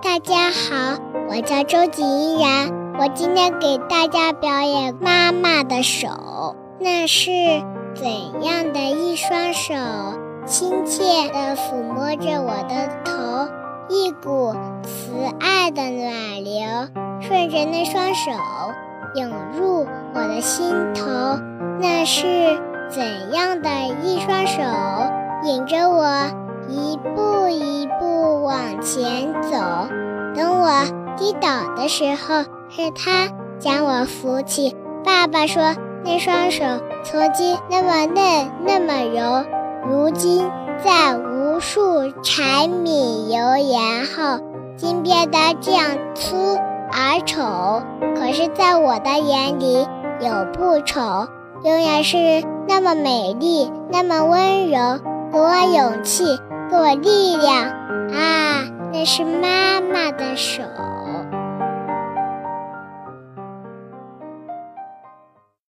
大家好，我叫周吉依然，我今天给大家表演妈妈的手。那是怎样的一双手，亲切地抚摸着我的头，一股慈爱的暖流顺着那双手涌入我的心头。那是怎样的一双手，引着我一步一步往前走。等我跌倒的时候，是他将我扶起。爸爸说。那双手曾经那么嫩，那么柔，如今在无数柴米油盐后，竟变得这样粗而丑。可是，在我的眼里，有不丑，永远是那么美丽，那么温柔，给我勇气，给我力量。啊，那是妈妈的手。